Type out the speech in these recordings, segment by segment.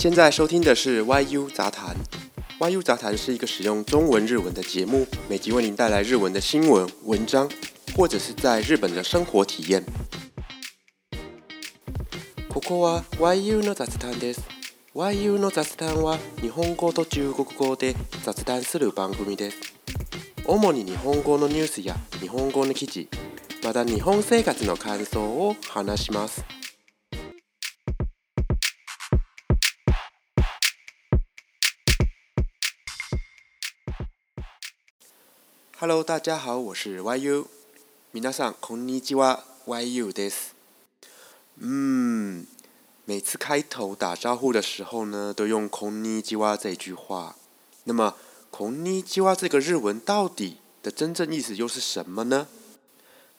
现在收听的是 YU 杂谈。YU 杂谈是一个使用中文、日文的节目，每集为您带来日文的新闻、文章，或者是在日本的生活体验。ここは YU の雑談です。YU の雑談は日本語と中国語で雑談する番組です。主に日本語のニュースや日本語の記事、また日本生活の感想を話します。 Hello，大家好，我是 YU。皆さんこんにちは，YU です。嗯，每次开头打招呼的时候呢，都用こんにちは这句话。那么，こんにちは这个日文到底的真正意思又是什么呢？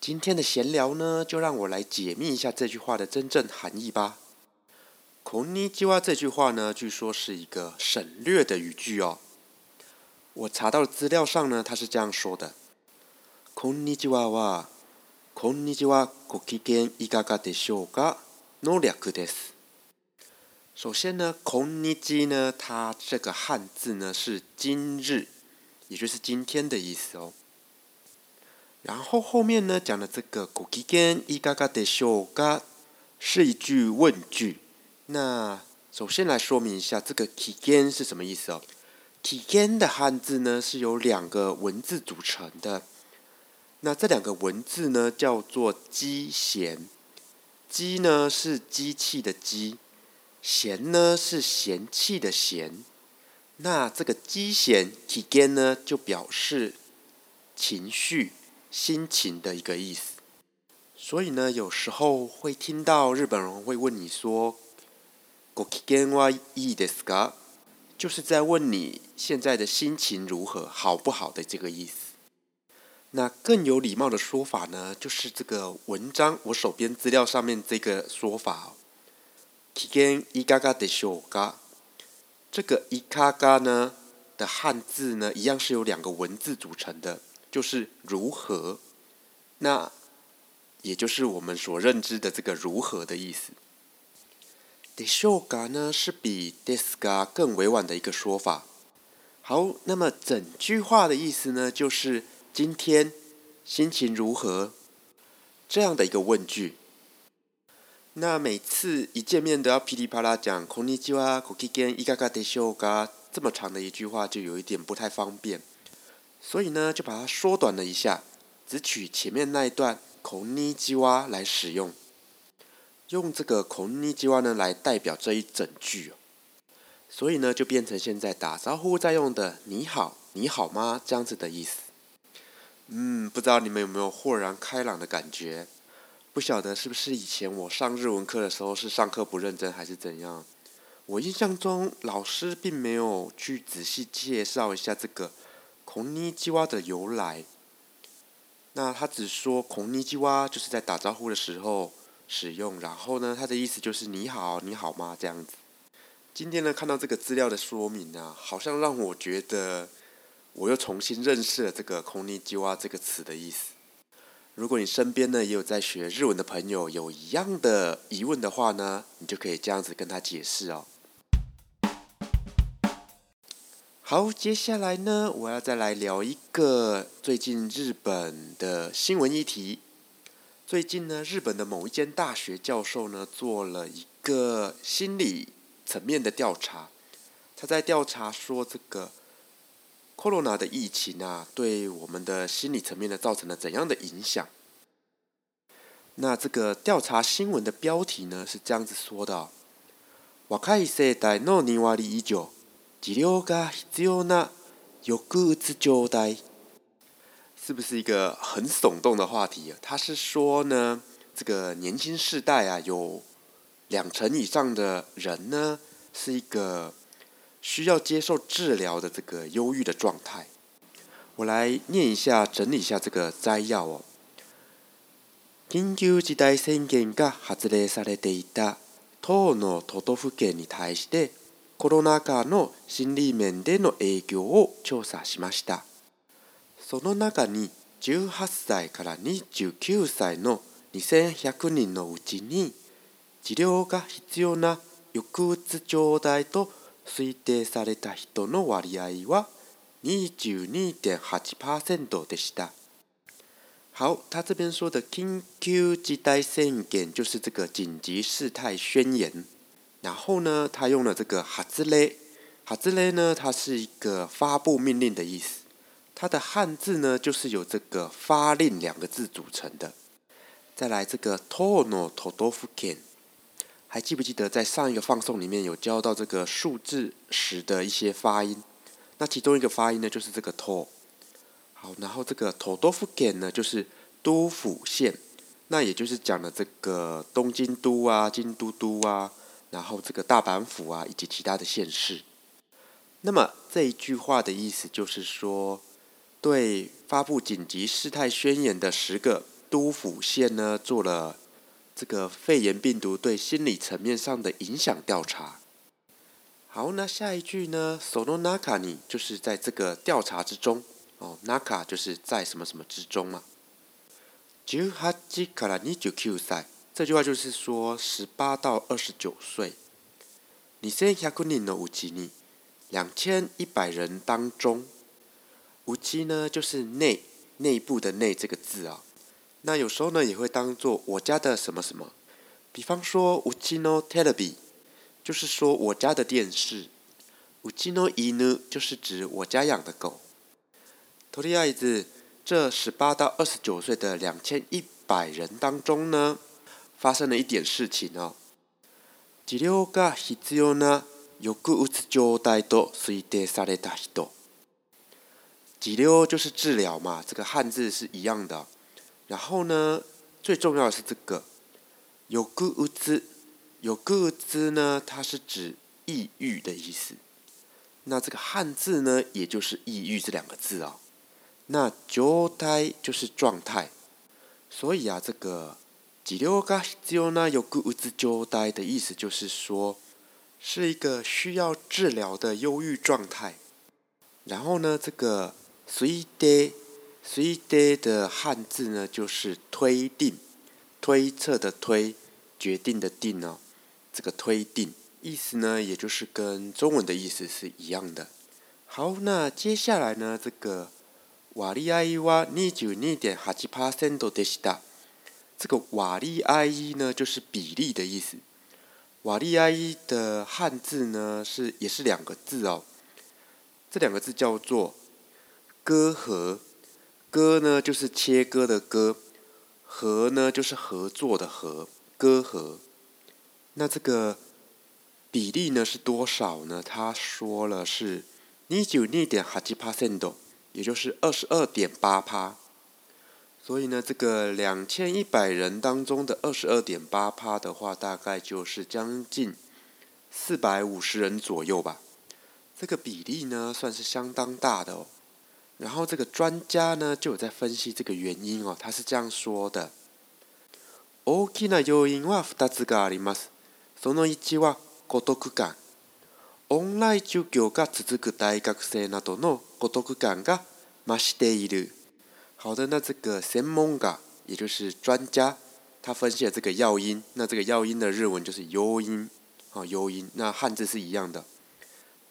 今天的闲聊呢，就让我来解密一下这句话的真正含义吧。こんにちは这句话呢，据说是一个省略的语句哦。 我查到的资料上呢，他是这样说的：“こんにちはは、こんにちはご機嫌いかがでしょうかの略です。”首先呢，こんにち呢，它这个汉字呢是今日，也就是今天的意思哦。然后后面呢讲的这个ご機嫌いかがでしょうか是一句问句。那首先来说明一下，这个機嫌是什么意思哦？ 体验的汉字呢是由两个文字组成的，那这两个文字呢叫做机弦，机呢是机器的机，弦呢是嫌弃的嫌。那这个机弦体验呢就表示情绪、心情的一个意思。所以呢，有时候会听到日本人会问你说：“ご機嫌はいいですか？” 就是在问你现在的心情如何，好不好的这个意思。那更有礼貌的说法呢，就是这个文章我手边资料上面这个说法。期间伊嘎嘎的修嘎，这个伊嘎嘎呢的汉字呢，一样是由两个文字组成的，就是如何。那也就是我们所认知的这个如何的意思。でしょうか呢是比ですが更委婉的一个说法。好，那么整句话的意思呢，就是今天心情如何这样的一个问句。那每次一见面都要噼里啪啦讲こんにちは、ご機嫌いかがでしょうか这么长的一句话，就有一点不太方便，所以呢，就把它缩短了一下，只取前面那一段こんにちは来使用。 用这个こんにちは呢来代表这一整句哦，所以呢就变成现在打招呼在用的“你好，你好吗”这样子的意思。嗯，不知道你们有没有豁然开朗的感觉？不晓得是不是以前我上日文课的时候是上课不认真还是怎样？我印象中老师并没有去仔细介绍一下这个こんにちは的由来。那他只说こんにちは就是在打招呼的时候。 使用，然后呢，它的意思就是“你好，你好吗”这样子。今天呢，看到这个资料的说明啊，好像让我觉得我又重新认识了这个“空尼基哇”这个词的意思。如果你身边呢也有在学日文的朋友，有一样的疑问的话呢，你就可以这样子跟他解释哦。好，接下来呢，我要再来聊一个最近日本的新闻议题。最近呢，日本的某一间大学教授呢，做了一个心理层面的调查。他在调查说，这个 corona 的疫情啊，对我们的心理层面呢，造成了怎样的影响？那这个调查新闻的标题呢，是这样子说的：若い世代の2割以上、治療が必要な抑うつ状態。 是不是一个很耸动的话题啊？他是说呢，这个年轻世代啊，有两成以上的人呢，是一个需要接受治疗的这个忧郁的状态。我来念一下，整理一下这个摘要哦。緊急事態宣言が発令されていた当の都道府県に対してコロナ禍の心理面での影響を調査しました。 その中に18歳から29歳の2100人のうちに治療が必要な抑うつ状態と推定された人の割合は22.8%でした。好，他这边说的緊急事態宣言就是这个紧急事态宣言。然后呢，他用了这个哈兹勒，哈兹勒呢，它是一个发布命令的意思。它的汉字呢，就是由这个发令两个字组成的。再来这个 tono todofuken，还记不记得在上一个放送里面有教到这个数字十的一些发音？那其中一个发音呢，就是这个 to。好，然后这个 todofuken 呢，就是都府县，那也就是讲的这个东京都啊、京都都啊，然后这个大阪府啊，以及其他的县市。那么这一句话的意思就是说，对发布紧急事态宣言的十个都府县呢，做了这个肺炎病毒对心理层面上的影响调查。好，那下一句呢？Sono naka ni 就是在这个调查之中。哦，naka 就是在什么什么之中嘛。十八から二十九歳，这句话就是说十八到二十九岁。二千百人のうちに，两千一百人当中， うち呢就是内内部的内这个字啊。那有时候呢也会当做我家的什么什么，比方说うちのテレビ，就是说我家的电视。うちの犬就是指我家养的狗。托利亚子，这十八到二十九岁的两千一百人当中呢，发生了一点事情哦。治療が必要な抑うつ状態と推定された人。 治療就是治疗嘛，这个汉字是一样的。然后呢，最重要的是这个抑うつ，抑うつ呢，它是指抑郁的意思。那这个汉字呢，也就是抑郁这两个字啊。那状态就是状态，所以啊，这个治療が必要な抑うつ状態的意思就是说，是一个需要治疗的忧郁状态。然后呢，这个 推定推定的汉字呢，就是推定、推测的推、决定的定哦。这个推定意思呢，也就是跟中文的意思是一样的。好，那接下来呢，这个。瓦利埃伊哇二九二点八七 percent でした。这个瓦利埃伊呢，就是比例的意思。瓦利埃伊的汉字呢，是也是两个字哦。这两个字叫做 割合，割呢就是切割的割，合呢就是合作的合，割合。那这个比例呢是多少呢？他说了是二九二点八七 percent。也就是二十二点八趴，所以呢，这个两千一百人当中的二十二点八趴的话，大概就是将近四百五十人左右吧。这个比例呢，算是相当大的哦。然后这个专家呢，就有在分析这个原因哦。他是这样说的：大きな要因は二つがあります。その一は孤独感。オンライン授業が続く大学生などの孤独感が増している。好的，那这个専門家也就是专家，他分析了这个要因。那这个要因的日文就是诱因，啊，诱因。那汉字是一样的。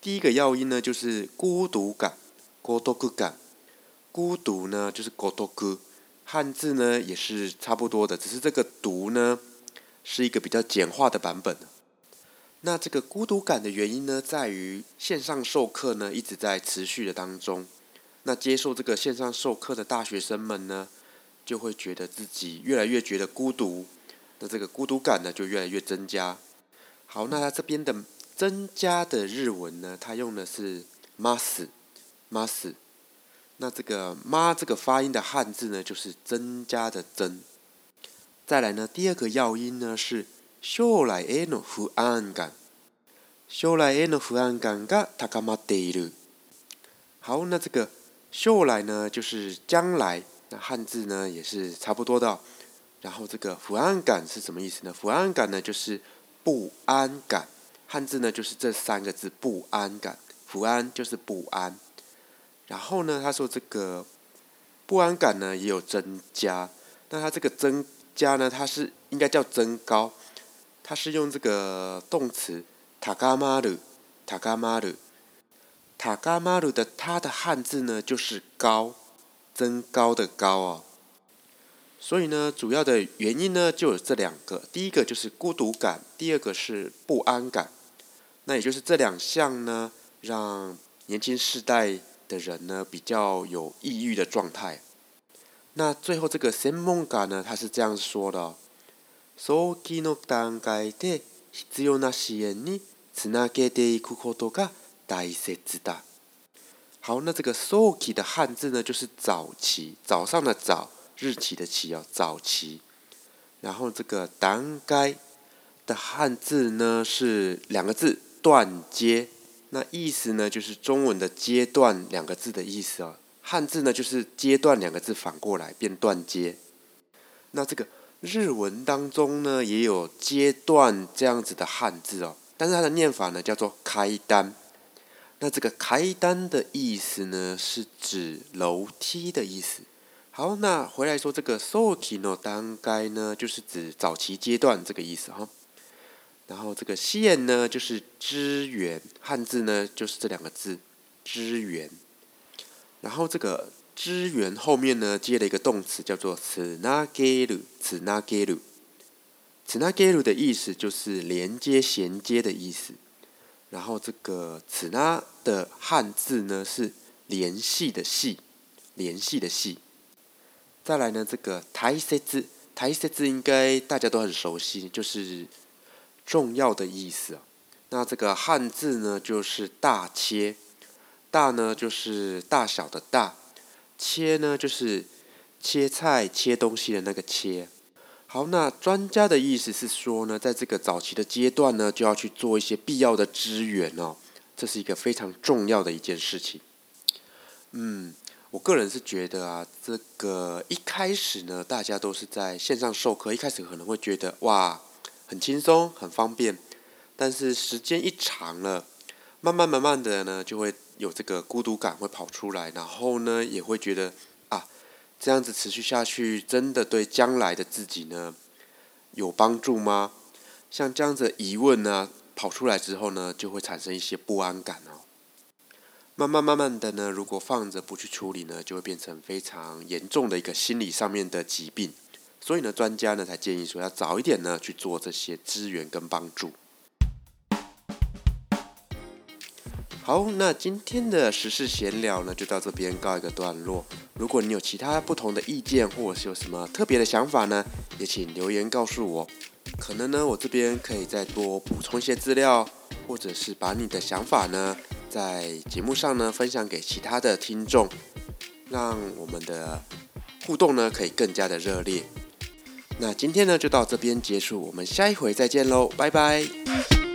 第一个要因呢，就是孤独感， 孤独感。孤独呢，就是孤独。汉字呢也是差不多的，只是这个“独”呢是一个比较简化的版本。那这个孤独感的原因呢，在于线上授课呢一直在持续的当中。那接受这个线上授课的大学生们呢，就会觉得自己越来越觉得孤独，那这个孤独感呢就越来越增加。好，那它这边的增加的日文呢，它用的是 mas mas。那这个妈这个发音的汉字呢，就是增加的增。再来呢，第二个要音呢是。将来への不安感，将来への不安感が高まっている。好，那这个将来呢，就是将来，那汉字呢也是差不多的。然后这个不安感是什么意思呢？不安感呢就是不安感，汉字呢就是这三个字不安感，不安就是不安。 然后呢，他说这个不安感呢也有增加，那他这个增加呢，它是应该叫增高。它是用这个动词塔嘎马鲁，塔嘎马鲁，塔嘎马鲁的它的汉字呢就是高，增高的高哦。所以呢，主要的原因呢就有这两个，第一个就是孤独感，第二个是不安感。那也就是这两项呢，让年轻世代的人呢比较有抑郁的状态。那最后这个 Semonga 呢，他是这样说的：，早期の段階で必要な支援につなげていくことが大切だ。好，那这个早期的汉字呢，就是早期，早上的早。日期的期哦，早期。然后这个“当该”的汉字呢是两个字“断接”， 那意思呢就是中文的“阶段”两个字的意思哦。汉字呢就是“阶段”两个字反过来变“断接”。那这个日文当中呢也有“阶段”这样子的汉字哦，但是它的念法呢叫做“开单”。那这个“开单”的意思呢是指楼梯的意思。好，那回来说这个 “soki no 当该”呢，就是指早期阶段这个意思哈。然后这个“线”呢，就是支援，汉字呢就是这两个字“支援”。然后这个“支援”后面呢接了一个动词，叫做 “tsunageru”。tsunageru。tsunageru 的意思就是连接、衔接的意思。然后这个 “tsuna” 的汉字呢是联系的“系”，联系的“系”。再来呢，这个台色字，台色字应该大家都很熟悉，就是重要的意思。那这个汉字呢，就是大切，大呢就是大小的大，切呢就是切菜切东西的那个切。好，那专家的意思是说呢，在这个早期的阶段呢，就要去做一些必要的支援哦，这是一个非常重要的一件事情。嗯。我个人是觉得啊，这个一开始呢，大家都是在线上授课，一开始可能会觉得哇，很轻松，很方便。但是时间一长了，慢慢慢慢的呢，就会有这个孤独感会跑出来，然后呢，也会觉得啊，这样子持续下去，真的对将来的自己呢有帮助吗？像这样子疑问呢跑出来之后呢，就会产生一些不安感哦。慢慢慢慢的呢，如果放着不去处理呢，就会变成非常严重的一个心理上面的疾病。所以呢，专家呢才建议说要早一点呢去做这些支援跟帮助。好，那今天的时事闲聊呢就到这边告一个段落。如果你有其他不同的意见，或者是有什么特别的想法呢，也请留言告诉我。可能呢，我这边可以再多补充一些资料，或者是把你的想法呢。在节目上呢，分享给其他的听众，让我们的互动呢可以更加的热烈。那今天呢就到这边结束，我们下一回再见喽，拜拜。